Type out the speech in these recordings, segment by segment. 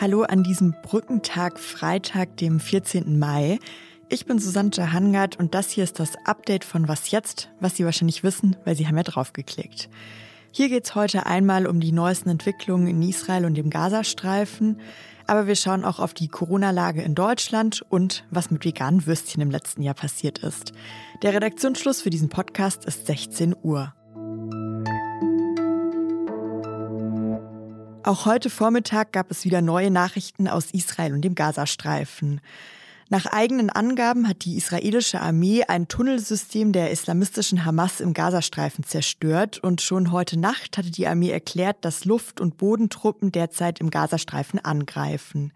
Hallo an diesem Brückentag Freitag, dem 14. Mai. Ich bin Susanne Jahangard und das hier ist das Update von Was jetzt, was Sie wahrscheinlich wissen, weil Sie haben ja draufgeklickt. Hier geht es heute einmal um die neuesten Entwicklungen in Israel und dem Gazastreifen, aber wir schauen auch auf die Corona-Lage in Deutschland und was mit veganen Würstchen im letzten Jahr passiert ist. Der Redaktionsschluss für diesen Podcast ist 16 Uhr. Auch heute Vormittag gab es wieder neue Nachrichten aus Israel und dem Gazastreifen. Nach eigenen Angaben hat die israelische Armee ein Tunnelsystem der islamistischen Hamas im Gazastreifen zerstört und schon heute Nacht hatte die Armee erklärt, dass Luft- und Bodentruppen derzeit im Gazastreifen angreifen.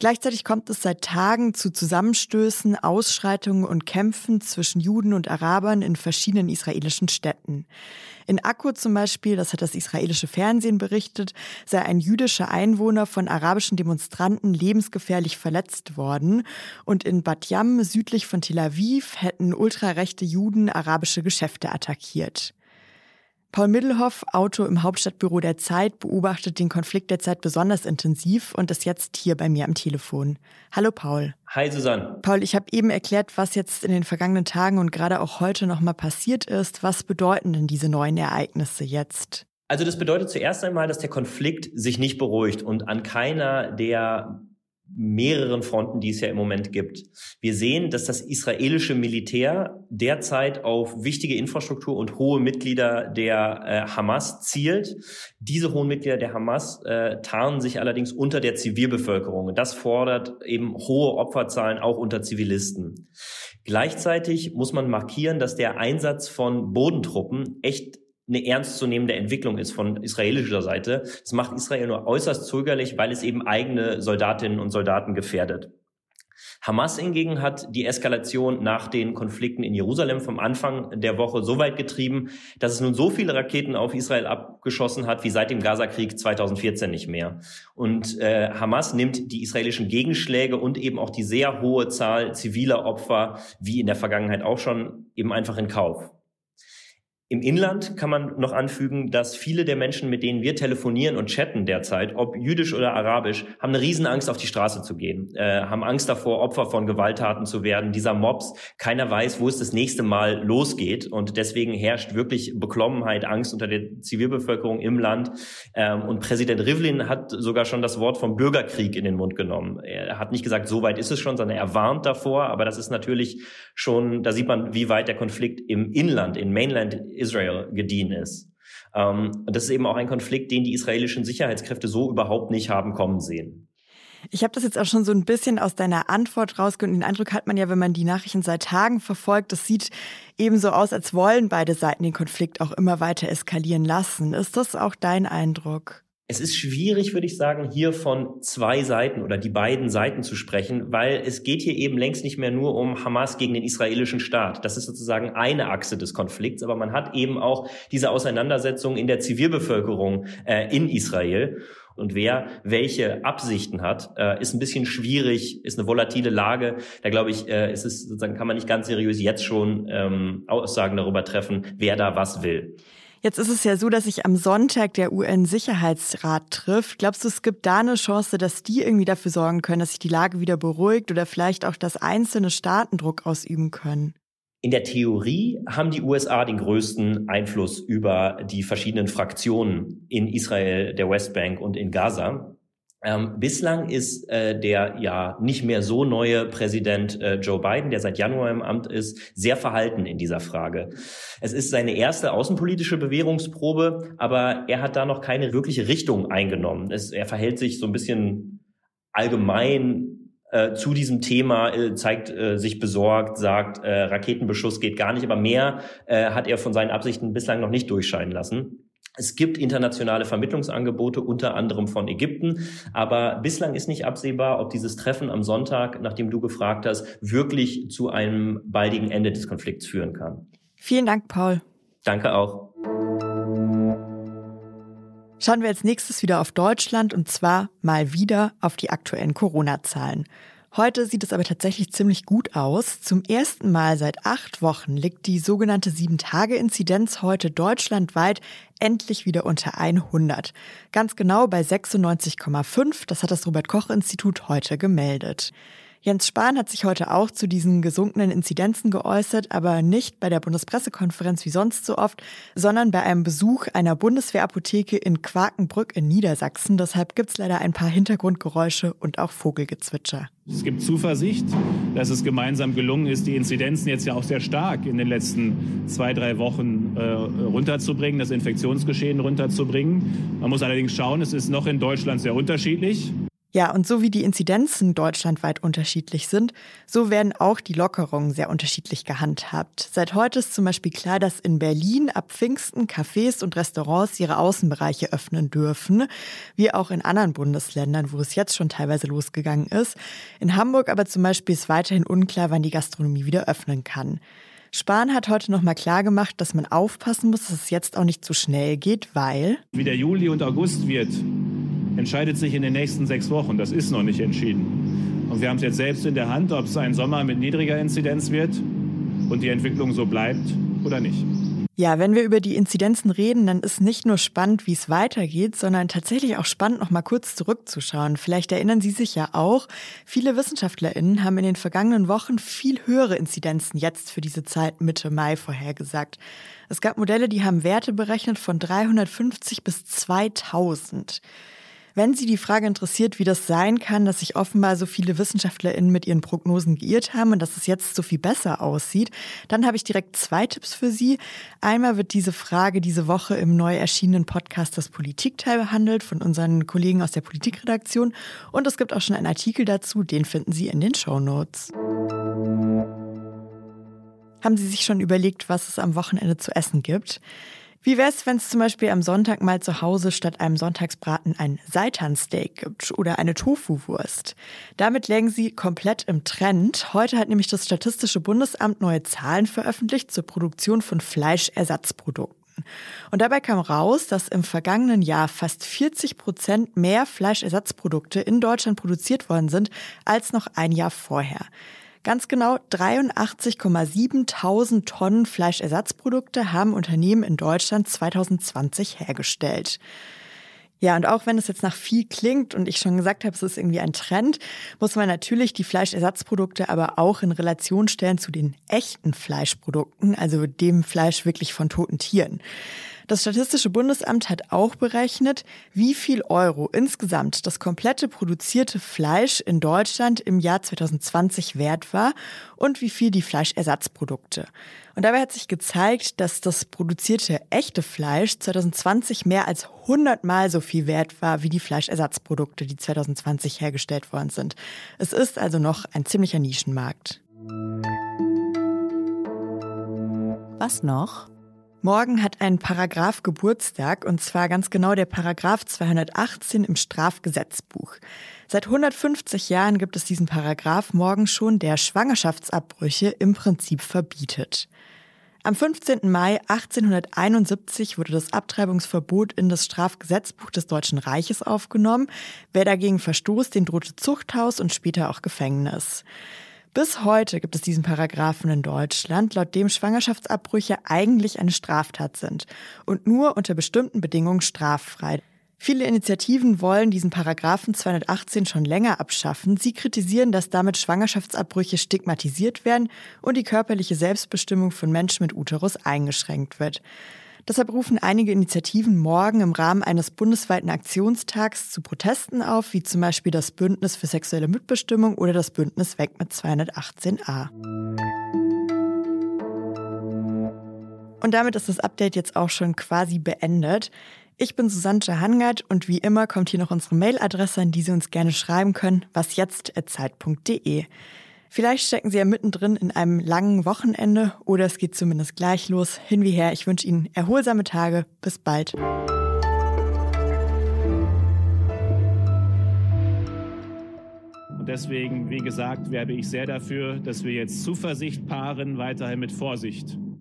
Gleichzeitig kommt es seit Tagen zu Zusammenstößen, Ausschreitungen und Kämpfen zwischen Juden und Arabern in verschiedenen israelischen Städten. In Akko zum Beispiel, das hat das israelische Fernsehen berichtet, sei ein jüdischer Einwohner von arabischen Demonstranten lebensgefährlich verletzt worden. Und in Bat Yam, südlich von Tel Aviv, hätten ultrarechte Juden arabische Geschäfte attackiert. Paul Middelhoff, Autor im Hauptstadtbüro der Zeit, beobachtet den Konflikt der Zeit besonders intensiv und ist jetzt hier bei mir am Telefon. Hallo Paul. Hi Susanne. Paul, ich habe eben erklärt, was jetzt in den vergangenen Tagen und gerade auch heute nochmal passiert ist. Was bedeuten denn diese neuen Ereignisse jetzt? Also das bedeutet zuerst einmal, dass der Konflikt sich nicht beruhigt und an keiner der mehreren Fronten, die es ja im Moment gibt. Wir sehen, dass das israelische Militär derzeit auf wichtige Infrastruktur und hohe Mitglieder der äh, Hamas zielt. Diese hohen Mitglieder der Hamas äh, tarnen sich allerdings unter der Zivilbevölkerung. Das fordert eben hohe Opferzahlen auch unter Zivilisten. Gleichzeitig muss man markieren, dass der Einsatz von Bodentruppen echt eine ernstzunehmende Entwicklung ist von israelischer Seite. Das macht Israel nur äußerst zögerlich, weil es eben eigene Soldatinnen und Soldaten gefährdet. Hamas hingegen hat die Eskalation nach den Konflikten in Jerusalem vom Anfang der Woche so weit getrieben, dass es nun so viele Raketen auf Israel abgeschossen hat wie seit dem Gazakrieg 2014 nicht mehr. Und äh, Hamas nimmt die israelischen Gegenschläge und eben auch die sehr hohe Zahl ziviler Opfer, wie in der Vergangenheit auch schon, eben einfach in Kauf. Im Inland kann man noch anfügen, dass viele der Menschen, mit denen wir telefonieren und chatten derzeit, ob jüdisch oder arabisch, haben eine Riesenangst, auf die Straße zu gehen, äh, haben Angst davor, Opfer von Gewalttaten zu werden, dieser Mobs. Keiner weiß, wo es das nächste Mal losgeht. Und deswegen herrscht wirklich Beklommenheit, Angst unter der Zivilbevölkerung im Land. Ähm, und Präsident Rivlin hat sogar schon das Wort vom Bürgerkrieg in den Mund genommen. Er hat nicht gesagt, so weit ist es schon, sondern er warnt davor. Aber das ist natürlich schon, da sieht man, wie weit der Konflikt im Inland, in Mainland Israel gediehen ist. Ähm, das ist eben auch ein Konflikt, den die israelischen Sicherheitskräfte so überhaupt nicht haben kommen sehen. Ich habe das jetzt auch schon so ein bisschen aus deiner Antwort rausgehört. Den Eindruck hat man ja, wenn man die Nachrichten seit Tagen verfolgt, das sieht eben so aus, als wollen beide Seiten den Konflikt auch immer weiter eskalieren lassen. Ist das auch dein Eindruck? Es ist schwierig, würde ich sagen, hier von zwei Seiten oder die beiden Seiten zu sprechen, weil es geht hier eben längst nicht mehr nur um Hamas gegen den israelischen Staat. Das ist sozusagen eine Achse des Konflikts, aber man hat eben auch diese Auseinandersetzung in der Zivilbevölkerung äh, in Israel. Und wer welche Absichten hat, äh, ist ein bisschen schwierig, ist eine volatile Lage. Da glaube ich, äh, ist es sozusagen kann man nicht ganz seriös jetzt schon ähm, Aussagen darüber treffen, wer da was will. Jetzt ist es ja so, dass sich am Sonntag der UN-Sicherheitsrat trifft. Glaubst du, es gibt da eine Chance, dass die irgendwie dafür sorgen können, dass sich die Lage wieder beruhigt oder vielleicht auch, dass einzelne Staaten Druck ausüben können? In der Theorie haben die USA den größten Einfluss über die verschiedenen Fraktionen in Israel, der Westbank und in Gaza. Ähm, bislang ist äh, der ja nicht mehr so neue Präsident äh, Joe Biden, der seit Januar im Amt ist, sehr verhalten in dieser Frage. Es ist seine erste außenpolitische Bewährungsprobe, aber er hat da noch keine wirkliche Richtung eingenommen. Es, er verhält sich so ein bisschen allgemein äh, zu diesem Thema, äh, zeigt äh, sich besorgt, sagt, äh, Raketenbeschuss geht gar nicht, aber mehr äh, hat er von seinen Absichten bislang noch nicht durchscheinen lassen. Es gibt internationale Vermittlungsangebote, unter anderem von Ägypten, aber bislang ist nicht absehbar, ob dieses Treffen am Sonntag, nachdem du gefragt hast, wirklich zu einem baldigen Ende des Konflikts führen kann. Vielen Dank, Paul. Danke auch. Schauen wir als nächstes wieder auf Deutschland und zwar mal wieder auf die aktuellen Corona-Zahlen. Heute sieht es aber tatsächlich ziemlich gut aus. Zum ersten Mal seit acht Wochen liegt die sogenannte Sieben-Tage-Inzidenz heute deutschlandweit endlich wieder unter 100. Ganz genau bei 96,5. Das hat das Robert-Koch-Institut heute gemeldet. Jens Spahn hat sich heute auch zu diesen gesunkenen Inzidenzen geäußert, aber nicht bei der Bundespressekonferenz wie sonst so oft, sondern bei einem Besuch einer Bundeswehrapotheke in Quakenbrück in Niedersachsen. Deshalb gibt's leider ein paar Hintergrundgeräusche und auch Vogelgezwitscher. Es gibt Zuversicht, dass es gemeinsam gelungen ist, die Inzidenzen jetzt ja auch sehr stark in den letzten zwei, drei Wochen äh, runterzubringen, das Infektionsgeschehen runterzubringen. Man muss allerdings schauen, es ist noch in Deutschland sehr unterschiedlich. Ja, und so wie die Inzidenzen deutschlandweit unterschiedlich sind, so werden auch die Lockerungen sehr unterschiedlich gehandhabt. Seit heute ist zum Beispiel klar, dass in Berlin ab Pfingsten Cafés und Restaurants ihre Außenbereiche öffnen dürfen, wie auch in anderen Bundesländern, wo es jetzt schon teilweise losgegangen ist. In Hamburg aber zum Beispiel ist weiterhin unklar, wann die Gastronomie wieder öffnen kann. Spahn hat heute nochmal klargemacht, dass man aufpassen muss, dass es jetzt auch nicht zu schnell geht, weil... Wie der Juli und August wird, entscheidet sich in den nächsten sechs Wochen. Das ist noch nicht entschieden. Und wir haben es jetzt selbst in der Hand, ob es ein Sommer mit niedriger Inzidenz wird und die Entwicklung so bleibt oder nicht. Ja, wenn wir über die Inzidenzen reden, dann ist nicht nur spannend, wie es weitergeht, sondern tatsächlich auch spannend, noch mal kurz zurückzuschauen. Vielleicht erinnern Sie sich ja auch, viele WissenschaftlerInnen haben in den vergangenen Wochen viel höhere Inzidenzen jetzt für diese Zeit Mitte Mai vorhergesagt. Es gab Modelle, die haben Werte berechnet von 350 bis 2000. Wenn Sie die Frage interessiert, wie das sein kann, dass sich offenbar so viele WissenschaftlerInnen mit ihren Prognosen geirrt haben und dass es jetzt so viel besser aussieht, dann habe ich direkt zwei Tipps für Sie. Einmal wird diese Frage diese Woche im neu erschienenen Podcast Das Politikteil behandelt von unseren Kollegen aus der Politikredaktion und es gibt auch schon einen Artikel dazu, den finden Sie in den Show Notes. Haben Sie sich schon überlegt, was es am Wochenende zu essen gibt? Wie wäre es, wenn es zum Beispiel am Sonntag mal zu Hause statt einem Sonntagsbraten ein Seitansteak gibt oder eine Tofu-Wurst? Damit lägen sie komplett im Trend. Heute hat nämlich das Statistische Bundesamt neue Zahlen veröffentlicht zur Produktion von Fleischersatzprodukten. Und dabei kam raus, dass im vergangenen Jahr fast 40 Prozent mehr Fleischersatzprodukte in Deutschland produziert worden sind als noch ein Jahr vorher. Ganz genau 83,7 Tausend Tonnen Fleischersatzprodukte haben Unternehmen in Deutschland 2020 hergestellt. Ja, und auch wenn es jetzt nach viel klingt und ich schon gesagt habe, es ist irgendwie ein Trend, muss man natürlich die Fleischersatzprodukte aber auch in Relation stellen zu den echten Fleischprodukten, also dem Fleisch wirklich von toten Tieren. Das Statistische Bundesamt hat auch berechnet, wie viel Euro insgesamt das komplette produzierte Fleisch in Deutschland im Jahr 2020 wert war und wie viel die Fleischersatzprodukte. Und dabei hat sich gezeigt, dass das produzierte echte Fleisch 2020 mehr als 100 Mal so viel wert war wie die Fleischersatzprodukte, die 2020 hergestellt worden sind. Es ist also noch ein ziemlicher Nischenmarkt. Was noch? Morgen hat ein Paragraph Geburtstag und zwar ganz genau der Paragraph 218 im Strafgesetzbuch. Seit 150 Jahren gibt es diesen Paragraph morgen schon, der Schwangerschaftsabbrüche im Prinzip verbietet. Am 15. Mai 1871 wurde das Abtreibungsverbot in das Strafgesetzbuch des Deutschen Reiches aufgenommen. Wer dagegen verstoßt, den drohte Zuchthaus und später auch Gefängnis. Bis heute gibt es diesen Paragraphen in Deutschland, laut dem Schwangerschaftsabbrüche eigentlich eine Straftat sind und nur unter bestimmten Bedingungen straffrei. Viele Initiativen wollen diesen Paragraphen 218 schon länger abschaffen. Sie kritisieren, dass damit Schwangerschaftsabbrüche stigmatisiert werden und die körperliche Selbstbestimmung von Menschen mit Uterus eingeschränkt wird. Deshalb rufen einige Initiativen morgen im Rahmen eines bundesweiten Aktionstags zu Protesten auf, wie zum Beispiel das Bündnis für sexuelle Mitbestimmung oder das Bündnis Weg mit 218a. Und damit ist das Update jetzt auch schon quasi beendet. Ich bin Susanne Hangard und wie immer kommt hier noch unsere Mailadresse, an die Sie uns gerne schreiben können, wasjetzt.zeit.de. Vielleicht stecken Sie ja mittendrin in einem langen Wochenende oder es geht zumindest gleich los. Hin wie her, ich wünsche Ihnen erholsame Tage. Bis bald. Und deswegen, wie gesagt, werbe ich sehr dafür, dass wir jetzt Zuversicht paaren, weiterhin mit Vorsicht.